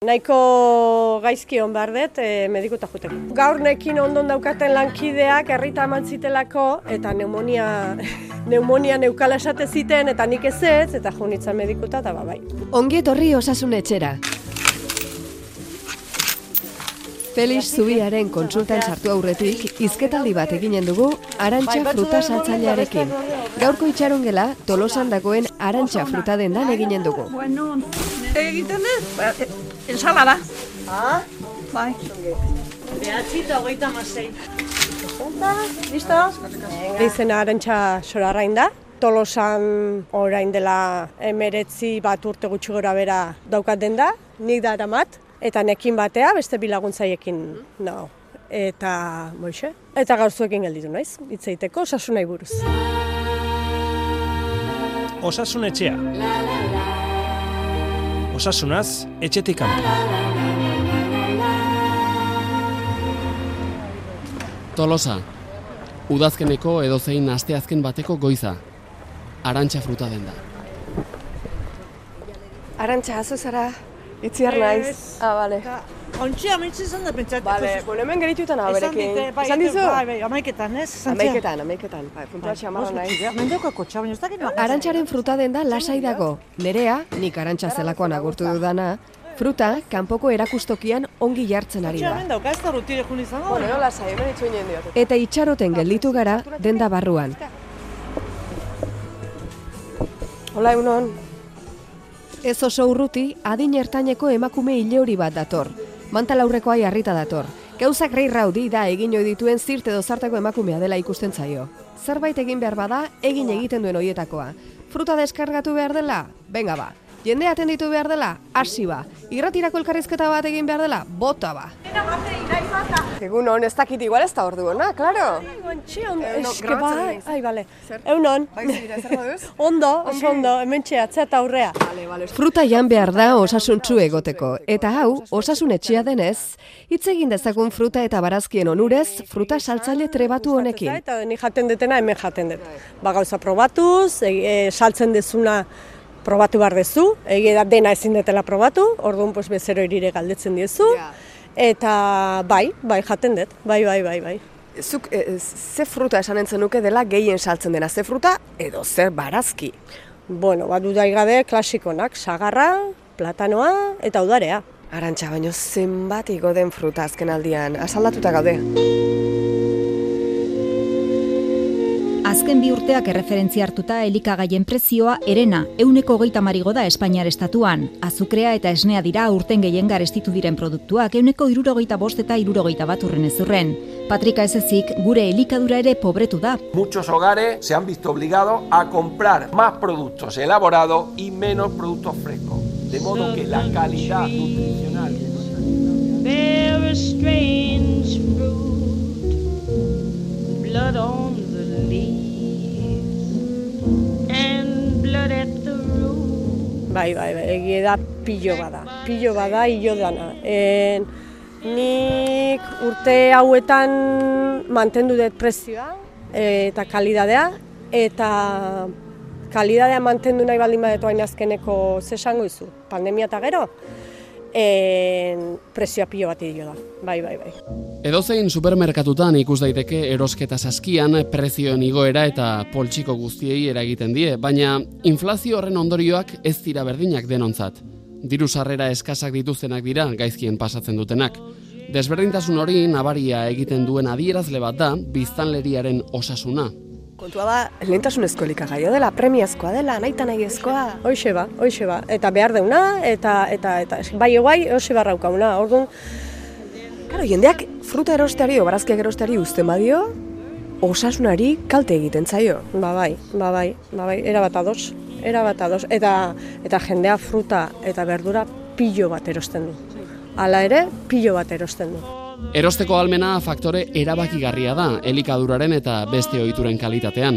Nahiko gaizki hon behar dut e, medikuta juteko. Gaur nekin ondon daukaten lankideak herrita eman zitelako eta pneumonia, pneumonia neukala esate ziten eta nik ez ez eta jo nintzen medikuta eta ba, bai. Ongi etorri osasun etxera. Felix Zubiaren kontsultan sartu aurretik, izketaldi bat eginen dugu arantxa fruta saltzailearekin. Gaurko itxaron gela, tolosan dagoen arantxa fruta dendan eginen dugu. Bueno, egiten ez, ba, e, ensalada. Ah? Bai. Behatzita hogeita masei. Listo? Izena arantxa sorarrain da. Tolosan orain dela emeretzi bat urte gutxi gora bera daukat den da, nik da eramat, eta nekin batea beste bilaguntzaiekin nago. Eta, moixe, eta gauzuekin gelditu naiz, hitz egiteko osasunai buruz. Osasun etxea. Osasunaz, etxetik kanpo. Tolosa. Udazkeneko edozein asteazken bateko goiza. Arantxa fruta den da. Arantxa, hazu zara, itziar naiz. Ah, bale. Ontsi amitsi izan da pentsatu. Bale, bueno, hemen geritutan hau berekin. bai, Esan dizu? Bai, bai, amaiketan, ez? Esan. Amaiketan, amaiketan. Bai, puntua txamarra naiz. Mendeko kotxa, baina ez dakit. Arantxaren fruta den da lasai dago. Nerea, nik arantxa zelakoan agurtu dudana, fruta kanpoko erakustokian ongi jartzen ari da. hemen hemen. Eta itxaroten gelditu gara denda barruan. Hola, egunon. Ez oso urruti, adin ertaineko emakume hori bat dator. Mantalaurrekoa jarrita dator. Gauzak rei raudi da egin ohi dituen zirt edo zartako emakumea dela ikusten zaio. Zerbait egin behar bada, egin egiten duen hoietakoa. Fruta deskargatu behar dela? Benga ba. Jende atenditu behar dela? Hasi ba. Irratirako elkarrizketa bat egin behar dela? Bota ba. Egun hon, ez dakit igual ez da ordu ona, klaro. Ontsi, on, Egunon, eske bai, ai, bale. Eunon. Bai, zira, zer moduz? Ondo, ondo, hemen txeatzea eta aurrea. Fruta jan behar da osasuntsu egoteko, eta hau, osasun etxea denez, hitz egin dezagun fruta eta barazkien onurez, fruta saltzaile trebatu honekin. Eta ni jaten detena hemen jaten dut. Ba gauza probatuz, e, e, saltzen dezuna probatu behar dezu, egia da dena ezin detela probatu, orduan pues bezero irire galdetzen diezu, eta bai, bai jaten dut, bai, bai, bai, bai. Zuk, e, ze fruta esan entzen nuke dela gehien saltzen dena, ze fruta edo zer barazki. Bueno, bat dudai gabe klasikonak, sagarra, platanoa eta udarea. Arantxa, baino zenbat igo den fruta azken aldian, asaldatuta gaude. Azken bi urteak erreferentzia hartuta elikagaien prezioa erena euneko hogeita marigo da Espainiar estatuan. Azukrea eta esnea dira urten gehien garestitu diren produktuak euneko irurogeita bost eta irurogeita bat urren ez urren. Patrika ez ezik gure elikadura ere pobretu da. Muchos hogares se han visto obligados a comprar más productos elaborados y menos productos frescos. De modo que la calidad nutricional There a strange fruit, blood on Bai, bai, bai, egia da pilo bada, pilo bada hilo dana. En, nik urte hauetan mantendu dut prezioa e, eta kalidadea, eta kalidadea mantendu nahi baldin badetu hain azkeneko zesango izu, pandemia eta gero, en, prezioa pilo bat hilo da, bai, bai, bai. Edozein supermerkatutan ikus daiteke erosketa saskian prezioen igoera eta poltsiko guztiei eragiten die, baina inflazio horren ondorioak ez dira berdinak denontzat. Diru sarrera eskasak dituztenak dira gaizkien pasatzen dutenak. Desberdintasun hori nabaria egiten duen adierazle bat da biztanleriaren osasuna. Kontua da, lehentasunezko elikagaia dela, premiazkoa dela, naita nahiezkoa. Hoixe ba, hoixe ba, eta behar deuna, eta, eta, eta, bai guai, hoxe barraukauna, orduan, Claro, jendeak fruta erosteari o barazkiak erosteari uzten badio, osasunari kalte egiten zaio. Ba bai, ba bai, ba bai, era bat ados, era bat ados. Eta, eta jendea fruta eta berdura pilo bat erosten du. Hala ere, pilo bat erosten du. Erosteko almena faktore erabakigarria da elikaduraren eta beste ohituren kalitatean.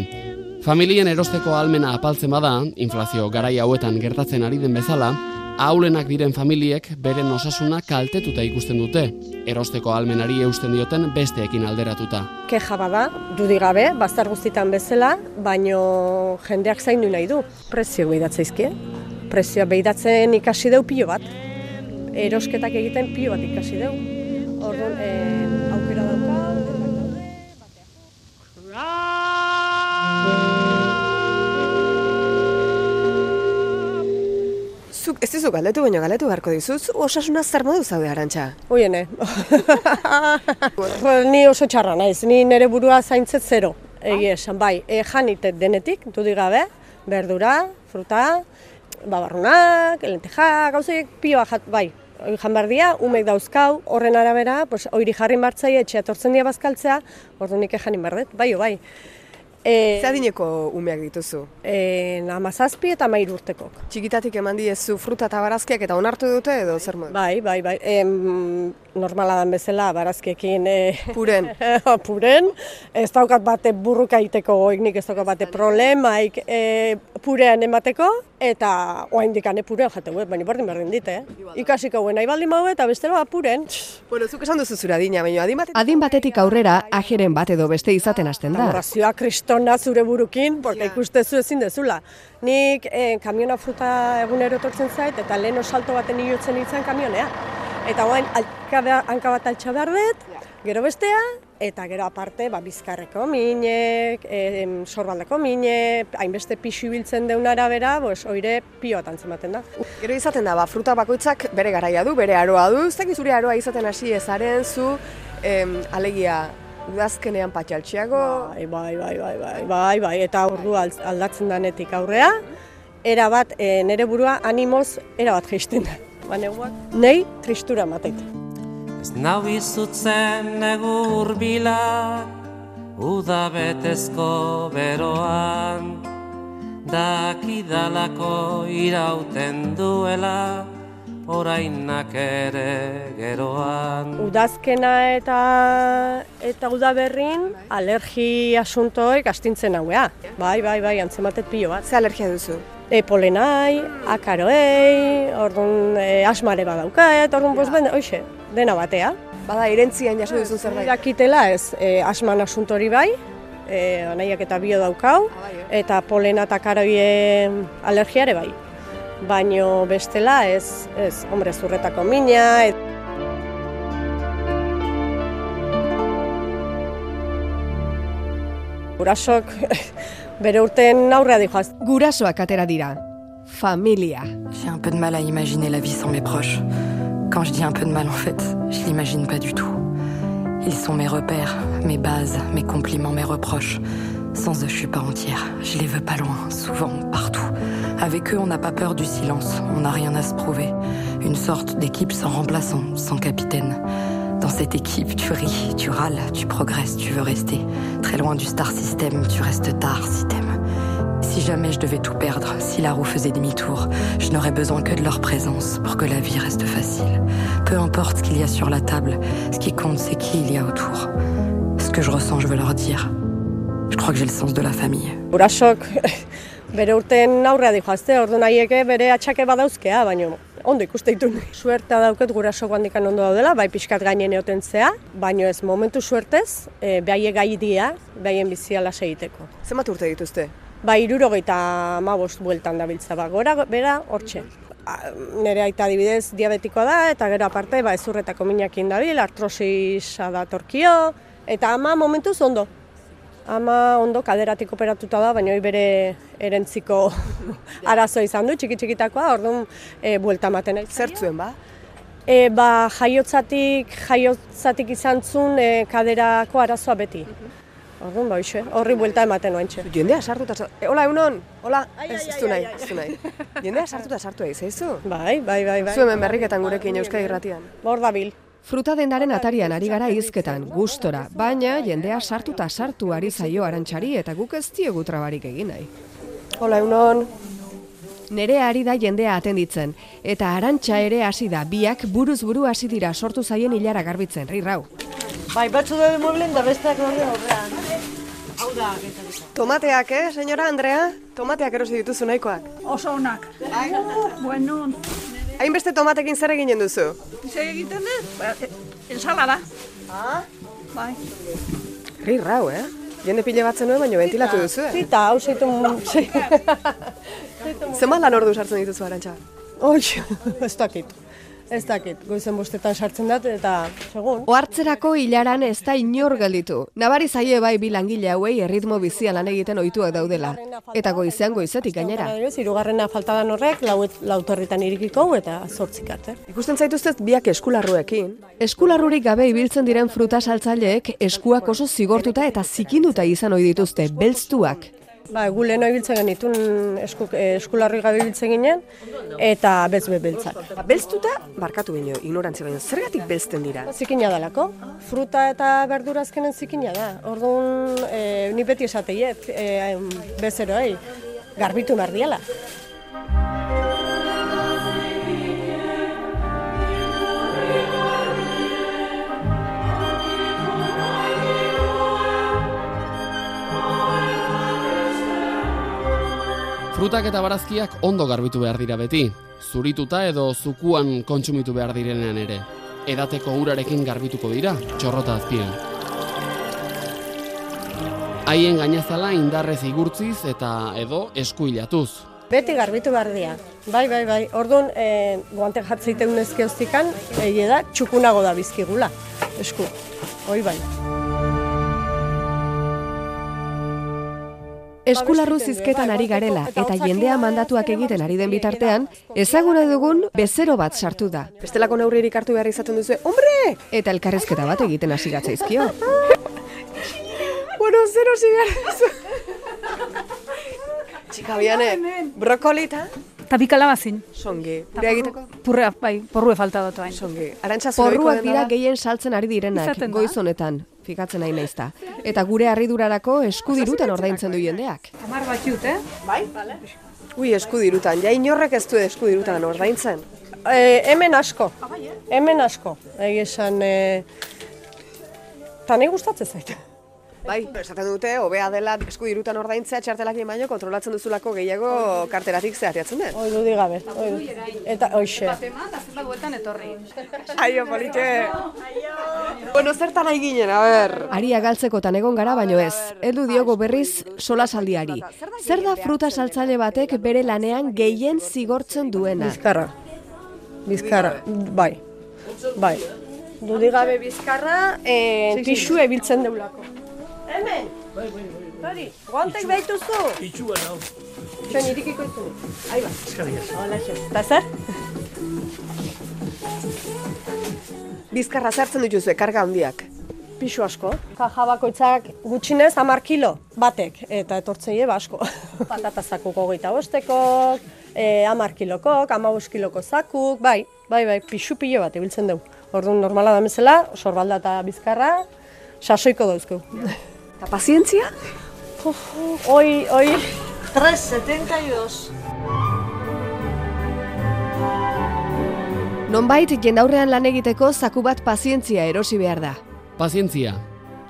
Familien erosteko almena apaltzen bada, inflazio garai hauetan gertatzen ari den bezala, ahulenak diren familiek beren osasuna kaltetuta ikusten dute, erosteko almenari eusten dioten besteekin alderatuta. Keja bada, dudi gabe, bazter guztitan bezala, baino jendeak zaindu nahi du. Prezio behidatzeizkie. Prezioa behidatzen ikasi deu pilo bat. erosketak egiten pilo bat ikasi dugu. Orduan, eh, aukera dauka, Zuk ez dizu galdetu baino galdetu beharko dizu, zu osasuna zer modu zaude arantxa? Oiene. ni oso txarra naiz, ni nire burua zaintzet zero. Egi esan, bai, e, janitet denetik, dudik gabe, berdura, fruta, babarrunak, lenteja, gauzek pioa jat, bai. Hoi jan behar dira, umek dauzkau, horren arabera, pues, oiri jarri martzai, etxea etortzen dira bazkaltzea, ordu nik ejanin behar dut, bai, bai. E, Ze adineko umeak dituzu? e, amazazpi eta mairu urtekok. Txikitatik eman diezu fruta eta barazkiak eta onartu dute edo zer modu? Bai, bai, bai. Em, normala dan bezala, barazkiekin e, Puren. puren. Ez daukat bate burruka egiteko goik nik ez daukat bate problemaik e, purean emateko, eta oaindik ane purean jateu, eh? baina berdin berdin dit, eh? Ikasiko guen nahi baldin mau eta bestela puren. Bueno, zuk esan duzu zure adina, baina adin batetik... Adin batetik aurrera, ajeren bat edo beste izaten hasten da. Amorrazioa kristona zure burukin, porque ikustezu ezin dezula. Nik eh, kamiona fruta egunero etortzen zait, eta lehen salto baten hilotzen nintzen kamionea. Eta guain, hanka bat altxa behar dut, gero bestea, eta gero aparte, ba, bizkarreko minek, e, sorbaldeko mine, hainbeste pixu ibiltzen deun arabera, pues, oire pio bat antzematen da. Gero izaten da, ba, fruta bakoitzak bere garaia du, bere aroa du, ez dakit zure aroa izaten hasi ezaren zu, em, alegia, udazkenean patxaltxiago, Bai, bai, bai, bai, bai, bai, bai, eta ordu al- aldatzen danetik aurrea, era bat, e, nere burua animoz, era bat jaisten da. Ba, neguak, nei tristura mateit. Ez nau izutzen negu urbilak, uda betezko beroan, dakidalako irauten duela, orainak ere geroan. Udazkena eta eta udaberrin alergi asuntoek astintzen hauea. Bai, bai, bai, antzematet pilo bat. ze alergia duzu? E, polenai, akaroei, orduan e, asmare badaukaet, orduan, pues, ben, oixe, dena batea. Bada, irentzian jaso duzu zerbait. Jakitela ez, e, asman asuntori bai, e, anaiak eta bio daukau, eta polena eta akaroie alergiare bai. Baino bestela ez, ez, hombre, zurretako mina, et, Gurasok bere urten aurrea dijoaz. Gurasoak atera dira. Familia. J'ai un peu de mal à imaginer la vie sans mes proches. Quand je dis un peu de mal, en fait, je l'imagine pas du tout. Ils sont mes repères, mes bases, mes compliments, mes reproches. Sans eux, je suis pas entière. Je les veux pas loin, souvent, partout. Avec eux, on n'a pas peur du silence. On n'a rien à se prouver. Une sorte d'équipe sans remplaçant, sans capitaine. Dans cette équipe, tu ris, tu râles, tu progresses, tu veux rester. Très loin du star system, tu restes tard si t'aimes. Si jamais je devais tout perdre, si la roue faisait demi-tour, je n'aurais besoin que de leur présence pour que la vie reste facile. Peu importe ce qu'il y a sur la table, ce qui compte c'est qui il y a autour. Ce que je ressens, je veux leur dire. Je crois que j'ai le sens de la famille. Gurasok bere urten aurrea dijoazte, ordu nahieke bere atxake badauzkea, baino ondo ikuste ditu. Suertea dauket gurasok handikan ondo daudela, bai pixkat gainen eoten zea, baino ez momentu suertez, e, behaie gai dia, behaien bizia lasa egiteko. Zenbat urte dituzte? Ba, irurogeita mabost bueltan dabiltza, ba, gora, bera, hortxe. A, Nere aita adibidez diabetikoa da, eta gero aparte, ba, ezurretako minakin dabil, artrosisa da torkio, eta ama momentuz ondo. Ama ondo kaderatik operatuta da, baina bere erentziko arazo izan du, txiki txikitakoa, orduan e, buelta ematen nahi. Zertzuen, ba? E, ba, jaiotzatik, jaiotzatik izan zuen e, kaderako arazoa beti. Orduan, ba, hoxe, horri buelta ematen oantxe. Jendea sartuta sartu. E, hola, egunon. Hola, ez, ez du nahi, ez du nahi. Jendea sartuta sartu egin, zaizu? Bai, bai, bai, bai. Zu hemen berriketan gurekin Euskadi Irratian. Hor dabil. Fruta dendaren atarian ari gara hizketan, gustora, baina jendea sartuta sartu ari zaio arantxari eta guk ez diogu trabarik egin nahi. Hola, egunon. Nere ari da jendea atenditzen, eta arantxa ere hasi da, biak buruz buru hasi dira sortu zaien hilara garbitzen, rirrau. Bai, batzu daude mueblen da besteak daude horrean. Hau da, Tomateak, eh, señora Andrea? Tomateak erosi dituzu nahikoak. oso onak. Bueno, Hainbeste tomatekin zer eginen duzu? ze egiten dut? Ba, e, ensalada. Ah? Bai. Rirrau, eh? Jende pile batzen nuen, baina ventilatu duzu, eh? Zita, hau zeitu... Zenbat lan ordu sartzen dituzu arantxa? Oi, ez dakit. Ez dakit, goizen bostetan sartzen dut eta segun. Ohartzerako hilaran ez da inor gelditu. Nabari zaie bai bi langile hauei erritmo bizia lan egiten ohituak daudela. Eta goizean goizetik gainera. Hirugarrena faltadan horrek, lau, lautorritan irikiko eta zortzik arte. Ikusten zaituztet biak eskularruekin. Eskularrurik gabe ibiltzen diren fruta saltzaileek eskuak oso zigortuta eta zikinduta izan ohi dituzte, belztuak. Ba, gu leheno ibiltzen genitun esku, eh, eskularri gabe ibiltzen ginen, eta bezbe beltzak. Ba, belztuta, barkatu baino, ignorantzia baino, zergatik belzten dira? Zikina dalako. Fruta eta berdura azkenen zikina da. Orduan, e, ni beti esateiet, e, bezeroei, garbitu behar. Frutak eta barazkiak ondo garbitu behar dira beti, zurituta edo zukuan kontsumitu behar direnean ere. Edateko urarekin garbituko dira, txorrota azpian. Haien gainazala indarrez igurtziz eta edo eskuilatuz. Beti garbitu behar dira. Bai, bai, bai. Orduan, e, guante jatzeiten nezke hoztikan, egie da, txukunago da bizkigula, esku. Hoi bai. Eskularru zizketan ari garela eta jendea mandatuak egiten ari den bitartean, ezaguna dugun bezero bat sartu da. Bestelako neurririk hartu behar izaten duzu, hombre! Eta elkarrezketa bat egiten hasi gatzaizkio. bueno, zero zigarra Txika biane, brokolita? Eta bi kalabazin. Songi. Gure egiteko? Purrea, bai, porrue falta dut hain. Songi. Arantxa Porruak dira gehien saltzen ari direnak, goiz honetan, fikatzen nahi naizta. Eta gure harridurarako eskudirutan ordaintzen du jendeak. Amar bat jut, eh? Bai, bale. Ui, eskudirutan. Ja, inorrek ez du eskudirutan ordaintzen. E, hemen asko. Hemen asko. Egi esan, e, eta nahi gustatzen zait. Bai, esaten dute, hobea dela eskudirutan ordaintzea txartelakien baino kontrolatzen duzulako gehiago karteratik zehatiatzen den. Hoi du digabe. Hoi. Eta hoixe. Batema, eta zenbat bueltan etorri. Aio, polite. Bueno, zertan nahi ginen, a ber. Aria galtzekotan egon gara baino ez. Heldu diogo berriz solasaldiari. Zer da fruta saltzaile batek bere lanean gehien zigortzen duena? Bizkarra. Bizkarra, bai. Bai. Dudigabe bizkarra, e, pixu ebiltzen deulako. Hemen! Hori, guantek behituzu? Itxua nau. Txoin, irikiko izu. Ahí ba. Eskerrik asko. Hola, xe. Eta zer? Bizkarra zertzen dituzue, karga handiak. Pixu asko. Kaja bakoitzak gutxinez hamar kilo batek, eta etortzen ba asko. Patata zakuko geita bostekok, e, hamar kilokok, hamabos kiloko zakuk, bai, bai, bai, pixu pilo bat ibiltzen dugu. Orduan normala da mesela, sorbalda eta bizkarra, sasoiko dauzkeu. Eta pazientzia? Hoi, hoi, 372. Nonbait jendaurrean lan egiteko zaku bat pazientzia erosi behar da. Pazientzia.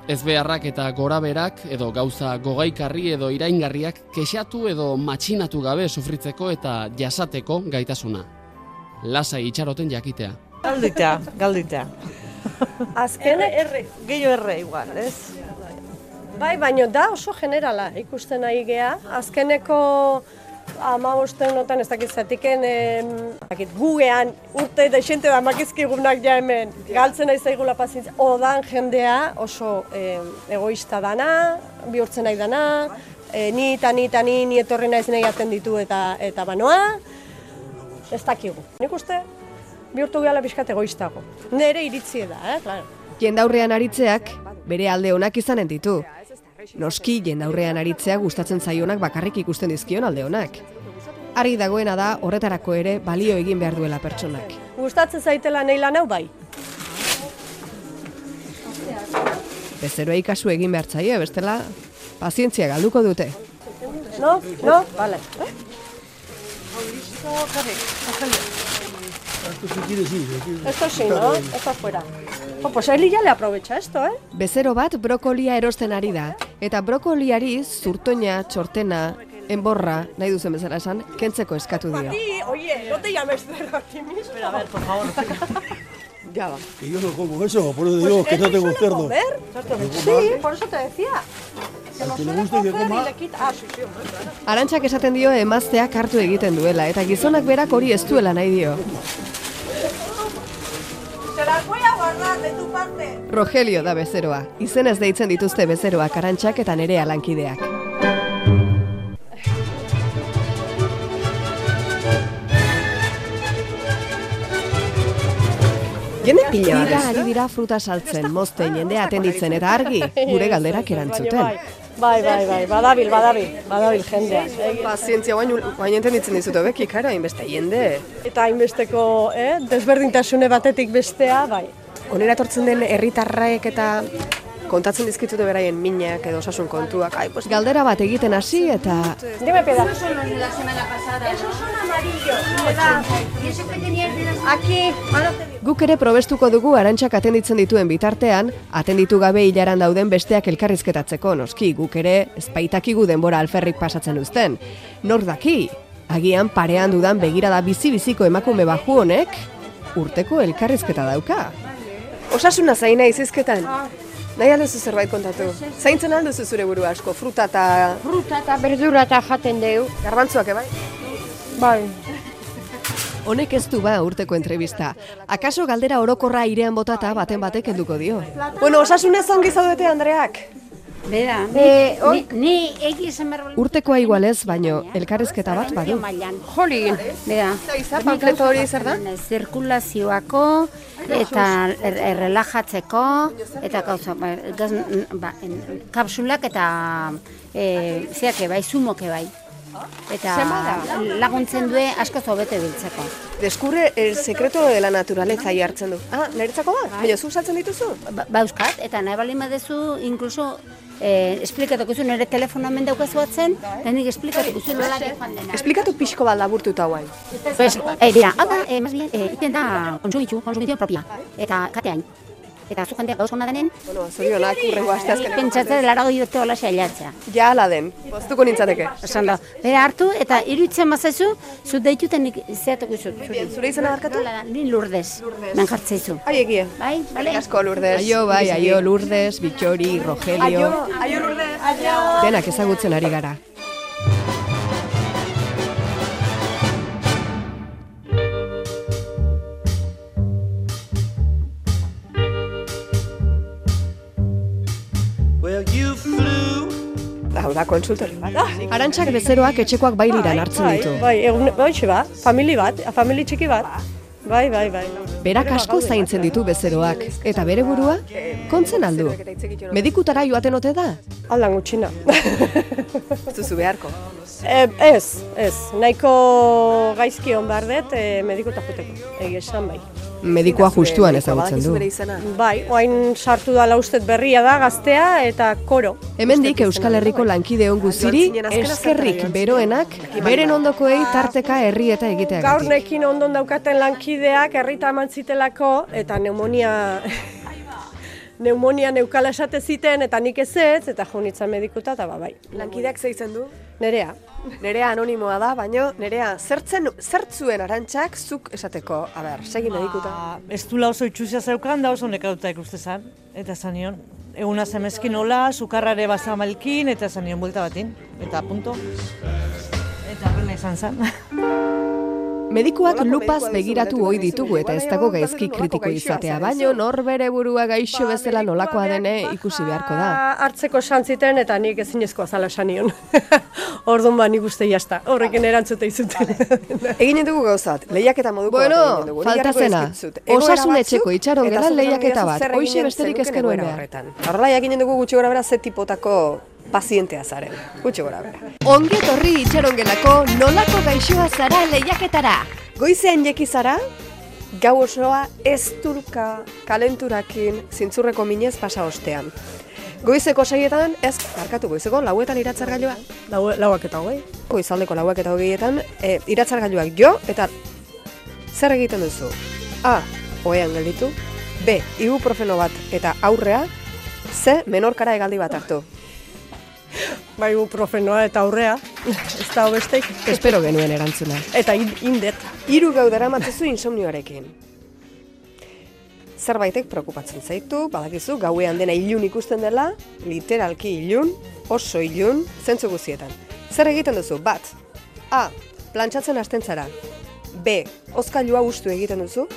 Ez beharrak eta goraberak edo gauza gogaikarri edo iraingarriak kexatu edo matxinatu gabe sufritzeko eta jasateko gaitasuna. Lasai itxaroten jakitea. Galdita, galdita. azken, erre, gehiago erre igual, ez? Bai, baino da oso generala ikusten nahi gea. Azkeneko ama notan ez dakit zatiken, em, dakit, gugean urte da xente da makizkigunak ja hemen galtzen nahi zaigula pazientzia. Odan jendea oso em, egoista dana, bihurtzen nahi dana, e, ni eta ni eta ni, ni etorri nahi aten ditu eta eta banoa, ez dakigu. Nik uste, bihurtu gehala pixkat egoistago. Nere iritzie da, eh, claro. Jendaurrean aritzeak bere alde onak izanen ditu. Noski jendaurrean aritzea gustatzen zaionak bakarrik ikusten dizkion alde onak. Argi dagoena da horretarako ere balio egin behar duela pertsonak. Gustatzen zaitela nahi lan hau bai. Bezeroei kasu egin behar zaie, bestela pazientzia galduko dute. No? No? Vale. Esto sí, ¿no? Esto afuera. Oh, pues Eli ya le aprovecha esto, ¿eh? Bezero bat brokolia erosten ari da, eta brokoliari zurtoina, txortena, enborra, nahi duzen bezala esan, kentzeko eskatu dio. Sí, oye, no te llames Pedro a ti mismo. A ver, por favor. Ya va. Que yo no como eso, por eso digo que no tengo cerdo. Comer? Sí, por eso te decía. Ah. Arantzak esaten dio emazteak hartu egiten duela, eta gizonak berak hori ez duela nahi dio. Las voy a guardar de tu parte. Rogelio da bezeroa. Izenez deitzen dituzte bezeroak arantxak eta nerea lankideak. Jende pila Dira ari dira fruta saltzen, mozten, jendea atenditzen eta argi, gure galderak erantzuten. Bai, bai, bai, badabil, badabil, badabil jendea. Pazientzia, guain, guain entenditzen dizut hobeki, karo, hainbeste jende. Eta hainbesteko, eh, desberdintasune batetik bestea, bai. Onera etortzen den herritarraek eta kontatzen dizkitute beraien minak edo osasun kontuak. Ai, pues, Galdera bat egiten hasi eta Dime peda. Esos son los de la semana pasada. Esos son amarillos. ¿verdad? ¿Y eso que tenías de las... Aquí, ahora te digo. Guk ere probestuko dugu arantxak atenditzen dituen bitartean, atenditu gabe hilaran dauden besteak elkarrizketatzeko, noski, guk ere espaitakigu denbora alferrik pasatzen uzten. Nor daki, agian parean dudan begirada bizi-biziko emakume baju honek, urteko elkarrizketa dauka. Osasuna zaina izizketan. Nahi alduzu zerbait kontatu. Zaintzen alduzu zure burua asko, fruta eta... Fruta eta berdura eta jaten deu. Garbantzuak, ebai? Bai. Honek ez du ba urteko entrevista. Akaso galdera orokorra airean botata baten batek helduko dio. Bueno, osasunez ongi zaudete, Andreak. Bera, Eh, ni, ni, ni egi esan behar Urtekoa igualez, baino elkarrizketa bat badu. mailan. Jolin. Bera, Zaiza, panfleto hori zer da? zirkulazioako eta er, er, eta gauza, ba, gaz, ba, en, kapsulak eta e, zeake bai, zumoke bai. Eta laguntzen due asko zobete biltzeko. Deskubre el secreto de la naturaleza hartzen du. Ah, niretzako da? Baina, zu saltzen dituzu? Ba, bauzkat, eta nahi bali badezu, inkluso, eh, esplikatuko zu nire telefono hemen daukazu atzen, eta nik esplikatuko zu nola joan dena. Esplikatu pixko bat laburtuta guain. Pues, eh, dira, hau da, eh, más bien, eh, iten da konsumitzu, konsumitzu propia, eta kateain. Eta zu jendeak gauz hona denen, Bueno, zorionak urrengo asteazken. pentsatzen larago dute hola sailatzea. Ja ala den, poztuko nintzateke. Esan da, bera hartu eta iruditzen mazazu, zu deituten zeatuko zu. Zure izena barkatu? Nola da, Ni lurdez, men jartzeizu. Ai, egie. Bai, bale? Asko lurdez. Aio bai, aio Lourdes, Bitxori, Rogelio, Aio, aio lurdez. Aio. denak ezagutzen ari gara. Da, konsultori bat. Ah, Arantxak bezeroak etxekoak bailiran hartzen bai, ditu. Bai, egun, bai, ba, famili bat, famili txiki bat. Bai, bai, bai. Berak asko zaintzen ditu bezeroak, eta bere burua, kontzen aldu. Medikutara joaten ote da? Aldan gutxina. Ez duzu beharko. E, ez, ez. Nahiko gaizki hon behar dut, e, medikuta juteko. Egi esan bai. Medikoa justuan ezagutzen du. Bai, oain sartu dala ustet berria da gaztea eta koro. Hemendik Euskal Herriko lankide on guziri, eskerrik beroenak, beren ondokoei tarteka herrieta Gaur egiteagatik. nekin ondon daukaten lankideak herrita eman zitelako eta pneumonia pneumonia neukala esate ziten eta nik ez ez, eta jo nintzen medikuta eta ba, bai. Lankideak zeitzen du? Nerea. Nerea anonimoa da, baino nerea zertzen zertzuen arantxak zuk esateko. A ber, segi medikuta. Ez du oso itxuzia zeukan, da oso nekatuta ikuste zan. Eta esan nion, eguna zemezkin hola, sukarrare bazamalkin, eta esan nion buelta batin. Eta punto. Eta horrela izan zen. Medikuak lupaz begiratu ohi ditugu eta ez dago gaizki kritiko izatea, baino nor bere burua gaixo bezala nolakoa dene ikusi beharko da. Hartzeko esan ziten eta nik ezinezkoa zala esan nion. Orduan ba nik uste jazta, horrekin erantzute izuten. Egin dugu gauzat, lehiaketa moduko Bueno, falta zena. Osasun etxeko itxaron zuk lehiaketa bat. Hoxe besterik zenukeen ez genuen egoera behar. Horrela jakinen dugu gutxi gora bera ze tipotako pazientea zaren. Gutxi gora bera. Ongi etorri itxarongelako nolako gaixoa zara lehiaketara. Goizean jeki zara, gau osoa ez turka kalenturakin zintzurreko minez pasa ostean. Goizeko seietan, ez, barkatu goizeko, lauetan iratzargailua. Lau, lauak eta hogei. Goizaldeko lauak eta hogeietan, e, iratzargailuak jo, eta zer egiten duzu? A. Oean gelditu. B. Ibuprofeno bat eta aurrea. C. Menorkara egaldi bat hartu. Bai, profenoa eta aurrea, ez da besteik. Espero genuen erantzuna. Eta in- indet. Hiru gau daramatzezu insomnioarekin. Zerbaitek preokupatzen zaitu, badakizu, gauean dena ilun ikusten dela, literalki ilun, oso ilun, zentzu guztietan. Zer egiten duzu? Bat, A. Plantxatzen hasten zara. B. Ozkailua ustu egiten duzu.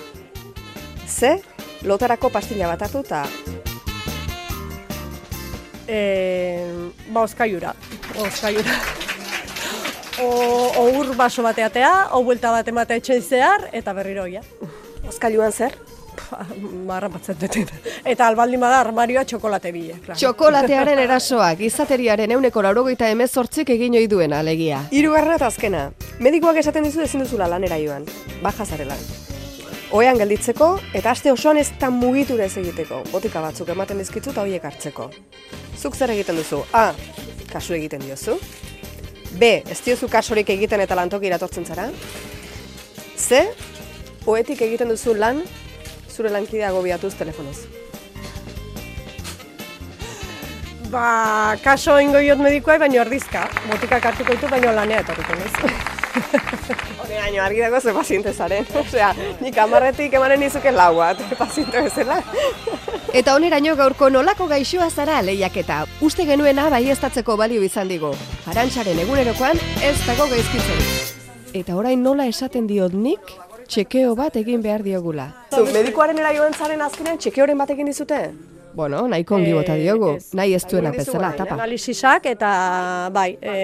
C. lotarako pastilla bat hartu eta E, ba, oskaiura. Oskaiura. O, o ur baso bateatea, o buelta bat emate etxen zehar, eta berriro ja. Oskailuan zer? Marra batzen dut. Eta albaldin bada armarioa txokolate bile. Claro. Txokolatearen erasoak, izateriaren euneko laurogeita emezortzik egin ohi duena alegia. Hirugarrena eta azkena. Medikoak esaten dizu ezin duzula lanera joan. Baja zarela. Oean gelditzeko eta aste osoan ez da mugitura ez egiteko. Botika batzuk ematen dizkitzu eta horiek hartzeko. Zuk zer egiten duzu? A. Kasu egiten diozu. B. Ez diozu kasorik egiten eta lantoki iratortzen zara. C. Oetik egiten duzu lan zure lankidea gobiatuz telefonoz. Ba, kaso ingo jot medikoa, baina erdizka. Botikak hartuko ditu, baina lanea etorriko nez. Hone, baino argi dago ze paziente zaren. Osea, nik amarretik emanen izuke lau bat, paziente bezala. Eta oneraino gaurko nolako gaixoa zara lehiaketa. Uste genuena baiestatzeko balio izan digu. Arantxaren egunerokoan ez dago gaizkitzen. Eta orain nola esaten diot nik, txekeo bat egin behar diogula. Zu, medikoaren era joan zaren azkenean txekeoren bat egin dizute? Bueno, nahiko ongi bota diogu, nahi ez duena bezala, tapa. Analizisak eta bai, e,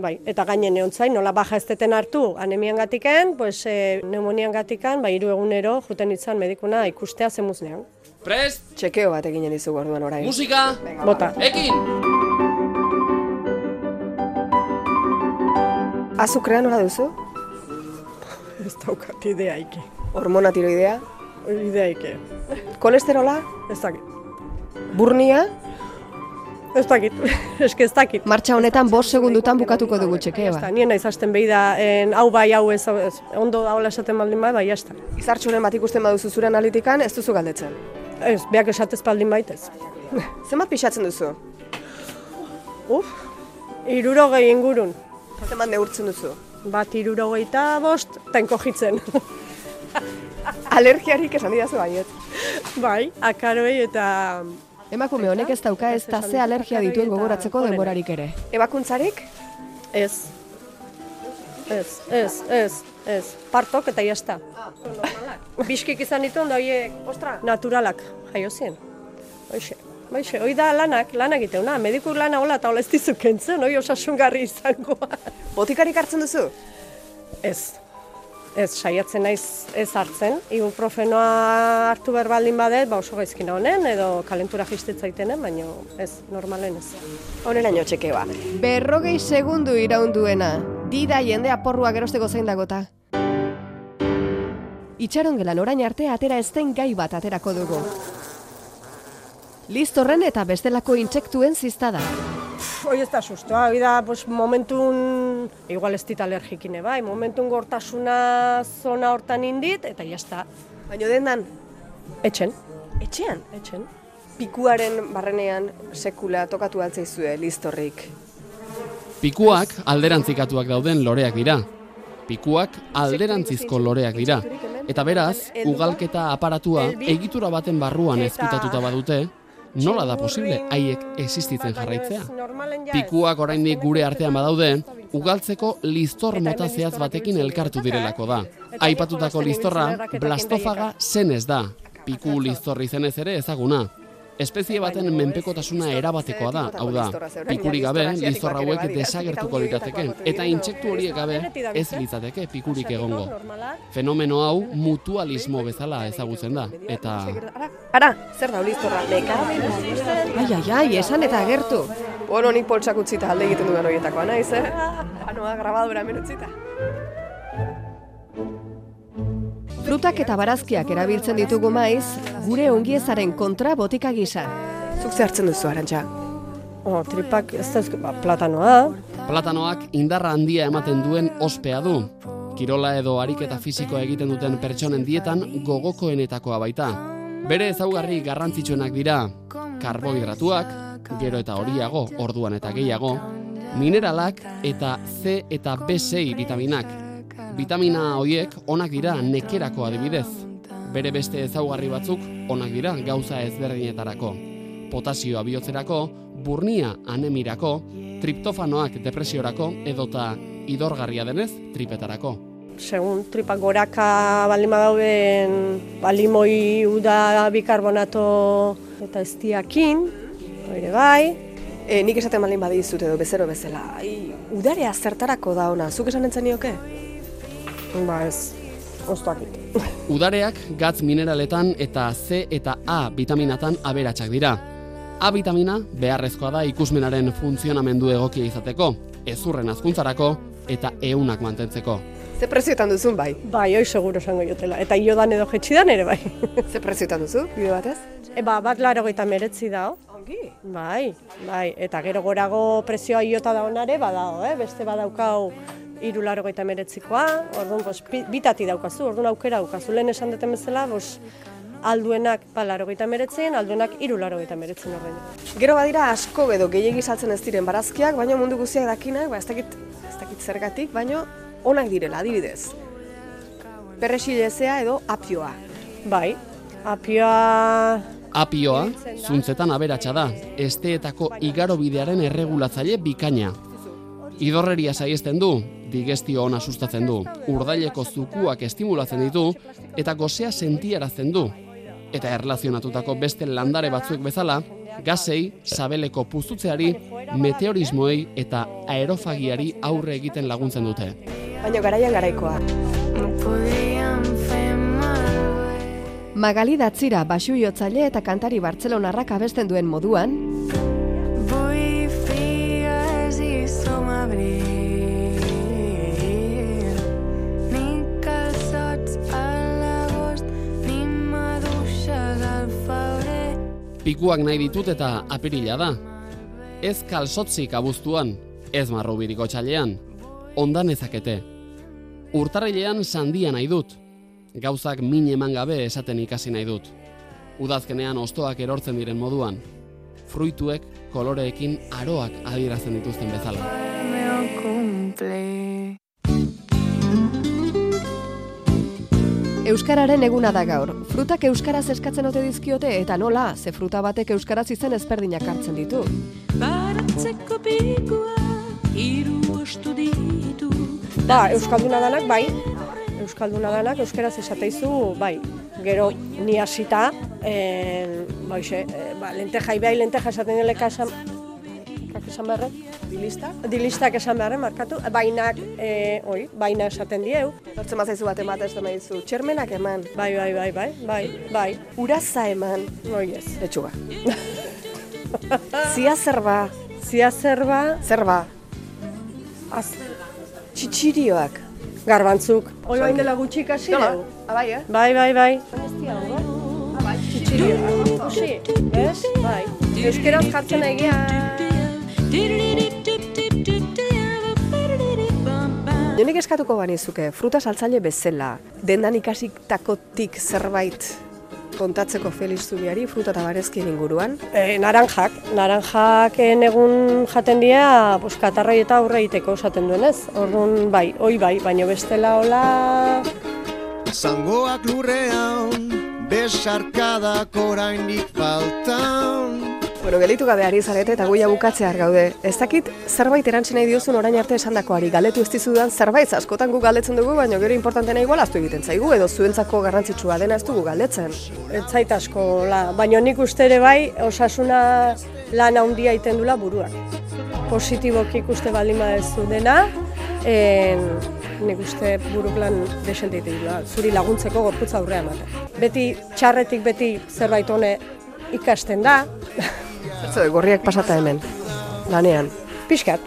bai, eta gainen neontzain, nola baja ez deten hartu anemian gatiken, pues, e, pneumonian gatikan, bai, hiru egunero juten itzan medikuna ikustea zemuznean. Prest! Txekeo bat eginen dizugu orduan orain. Musika! Bota. Ekin! Azukrea nola duzu? Ez daukat ideaike. Hormona tiroidea? Ideaike. Kolesterola? Ez dakit. Burnia? Ez dakit, eske ez dakit. Martxa honetan bost segundutan bukatuko dugu txekeoa. Eta nien naiz hasten behi da, en, hau bai, hau ez, ez, ondo haula esaten baldin bada, bai, jazta. Izartxuren bat ikusten baduzu zure analitikan, ez duzu galdetzen. Ez, beak esatez baldin baitez. Zenbat pixatzen duzu? Uf, irurogei ingurun. Zenbat neurtzen duzu? Bat irurogeita bost, tenko jitzen. Alergiarik esan didazu baiet. bai, akaroei eta... Emakume honek ez dauka ez da ze alergia dituen gogoratzeko denborarik ere. Ebakuntzarik? Ez. Ez, ez, ez, ez. Partok eta jazta. Biskik izan ditu onda horiek Ostra. naturalak jaio zien. Hoxe. Baixe, hoi da lanak, lan egiteuna, mediku lana hola eta hola ez dizu kentzen, hoi osasungarri izango. Botikarik hartzen duzu? Ez. Ez, saiatzen naiz ez hartzen. Ibuprofenoa hartu behar baldin badet, ba oso gaizkina honen, edo kalentura jistetzaitenen, baina ez, normalen ez. Honeraino txekeoa. Berrogei segundu iraunduena. Dida jendea porrua gerosteko zein dagota. Itxaron gelan orain arte atera ez den gai bat aterako dugu. Listorren eta bestelako intsektuen ziztada. Hoi ez da sustoa, hoi da pues, momentun, igual ez dit alergikine bai, momentun gortasuna zona hortan indit, eta jazta. Baina dendan? Etxen. Etxean? Etxen. Pikuaren barrenean sekula tokatu altzaizue listorrik. Pikuak alderantzikatuak dauden loreak dira. Pikuak alderantzizko loreak dira. Eta beraz, ugalketa aparatua egitura baten barruan ezkutatuta badute, nola da posible haiek existitzen jarraitzea? Pikuak oraindik gure artean badaude, ugaltzeko listor mota zehaz batekin elkartu direlako da. Aipatutako listorra, blastofaga zenez da. Piku listorri zenez ere ezaguna. Espezie baten menpekotasuna erabatekoa da, hau da, pikurik gabe, listor hauek desagertuko lirateke, eta intsektu horiek gabe ez litzateke pikurik egongo. Fenomeno hau mutualismo bezala ezagutzen da, eta... Ara, zer da listorra? Leka? Ai, ai, ai, esan eta agertu. Bueno, nik poltsak utzita alde egiten duen horietakoa naiz, eh? Anoa, grabadura hemen utzita. Frutak eta barazkiak erabiltzen ditugu maiz, gure ongiezaren kontra botika gisa. Zuk ze hartzen duzu, Arantxa? Oh, tripak ez da ba, platanoa. Platanoak indarra handia ematen duen ospea du. Kirola edo ariketa fisikoa egiten duten pertsonen dietan gogokoenetakoa baita. Bere ezaugarri garrantzitsuenak dira karbohidratuak, gero eta horiago, orduan eta gehiago, mineralak eta C eta B6 vitaminak. Vitamina horiek onak dira nekerako adibidez. Bere beste ezaugarri batzuk onak dira gauza ezberdinetarako. Potasioa bihotzerako, burnia anemirako, triptofanoak depresiorako edota idorgarria denez tripetarako. Segun tripak goraka baldin badauden, balimoi uda bikarbonato eta eztiakin, ere bai. E, nik esaten baldin badizut edo bezero bezala, ai, udarea zertarako da ona, zuk esan entzen nioke? Ba ez, oztuakit. Udareak gatz mineraletan eta C eta A vitaminatan aberatsak dira. A vitamina beharrezkoa da ikusmenaren funtzionamendu egokia izateko, ezurren azkuntzarako eta eunak mantentzeko. Ze prezioetan duzun bai? Bai, hoi seguro esango jotela. Eta iodan edo jetxidan ere bai. Ze prezioetan duzu, bide batez? E, ba, bat laro gaita meretzi dao. Ongi? Bai, bai. Eta gero gorago prezioa iota da onare, badao, eh? Beste badaukau iru laro gaita meretzikoa, orduan, bos, bi- bitati daukazu, orduan aukera daukazu. Lehen esan duten bezala, bos, alduenak ba, laro gaita meretzen, alduenak iru laro gaita meretzen horrein. Gero badira asko edo gehiegi saltzen ez diren barazkiak, baina mundu guztiak dakinak, ba, ez dakit, ez dakit zergatik, baina onak direla, adibidez. Perresilezea edo apioa. Bai, apioa... Apioa, zuntzetan aberatsa da, esteetako igarobidearen erregulatzaile bikaina. Idorreria saiesten du, digestio ona sustatzen du, urdaileko zukuak estimulatzen ditu eta gozea sentiarazten du. Eta erlazionatutako beste landare batzuk bezala, gazei, sabeleko puztutzeari, meteorismoei eta aerofagiari aurre egiten laguntzen dute. Baina garaian garaikoa. Magali Datzira basui-jotzaile eta kantari Bartzelonarrak abesten duen moduan. Pikuak nahi ditut eta apirila da. Ez kalsotzik abuztuan, ez marrubiriko txalean, ondan ezakete. Urtarrilean sandia nahi dut. Gauzak min eman gabe esaten ikasi nahi dut. Udazkenean ostoak erortzen diren moduan. Fruituek koloreekin aroak adierazten dituzten bezala. Euskararen eguna da gaur. Frutak euskaraz eskatzen ote dizkiote eta nola, ze fruta batek euskaraz izen ezberdinak hartzen ditu. Baratzeko pikua. Ba, Euskalduna danak, bai. Euskalduna danak, euskaraz esateizu, bai. Gero, ni hasita, eh, ba, eh, ba, lenteja, ibai lenteja esaten dileka esan, esan beharren? Dilista? Dilistak esan beharren, markatu. Bainak, eh, oi, baina esaten dieu. Hortzen bazaizu bat ematen ez maizu. Txermenak eman. Bai, bai, bai, bai, bai, bai. Uraza eman. Oi, ez. Letxuga. Zia zerba. Zia zerba. Zerba. Az, Txitxirioak. garbantzuk. Oi, hain dela gutxi ikasi dugu. Abai, eh? Bai, bai, bai. Txitxirio. Ikusi, ez? Bai. Euskeraz jartzen egia. Jonik eskatuko banizuke, fruta saltzaile bezala, dendan ikasitakotik zerbait kontatzeko Felix Zubiari fruta eta barezkien inguruan. E, naranjak, naranjak egun jaten dira, pues, katarrai eta aurre egiteko esaten duenez. Orduan, bai, oi bai, baina bestela hola... Zangoak lurrean, besarkadak oraindik faltan. Bueno, gelitu gabe ari zarete eta guia bukatzear gaude. Ez dakit zerbait erantzi nahi diozun orain arte esandakoari galetu ez dizudan zerbait askotan gu galdetzen dugu, baina gero importantena igual astu egiten zaigu edo zuentzako garrantzitsua dena ez dugu galdetzen. Ez zait asko, la, baina nik uste ere bai, osasuna lan handia egiten dula buruak. Positiboki ikuste baldin badezu dena, en, nik uste buruk lan desente egiten zuri laguntzeko gorputza aurrea ematen. Beti txarretik beti zerbait hone ikasten da, Zertzo, gorriak pasata hemen, lanean. pixkat,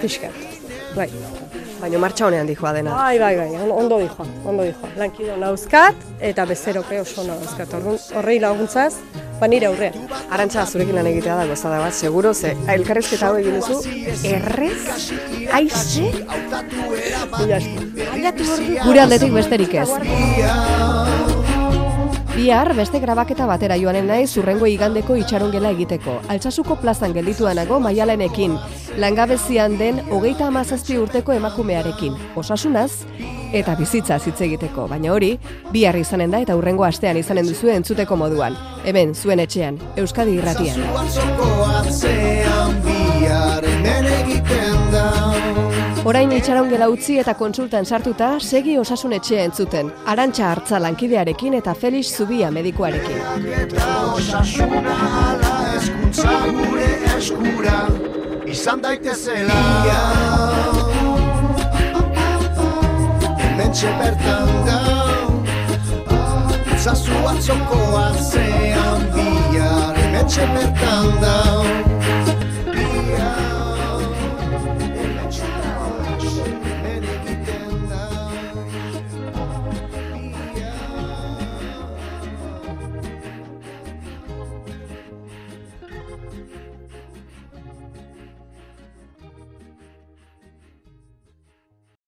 pixkat, bai. Baina martxa honean dijoa dena. Bai, bai, bai, on- ondo dijoa, ondo dijoa. Lankido nauzkat eta bezeroke oso nauzkat. Orduan, horrei laguntzaz, ba nire aurrean. Arantxa, zurekin lan egitea da gozada bat, seguro, ze elkarrezketa hau egin duzu, errez, aize, gure aldetik besterik ez. Bihar beste grabaketa batera joanen nahi zurrengo igandeko itxarongela egiteko. Altsasuko plazan geldituanago maialenekin, langabezian den hogeita amazazpi urteko emakumearekin, osasunaz eta bizitzaz hitz egiteko. Baina hori, bihar izanen da eta hurrengo astean izanen duzu entzuteko moduan. Hemen, zuen etxean, Euskadi irratian. Bihar. Orain itxaraungela utzi eta konsultan sartuta, segi osasun etxea entzuten. Arantxa hartza lankidearekin eta Felix Zubia medikuarekin. Izan daitezela Hementxe bertan da Zazu atzoko atzean bihar Hementxe bertan da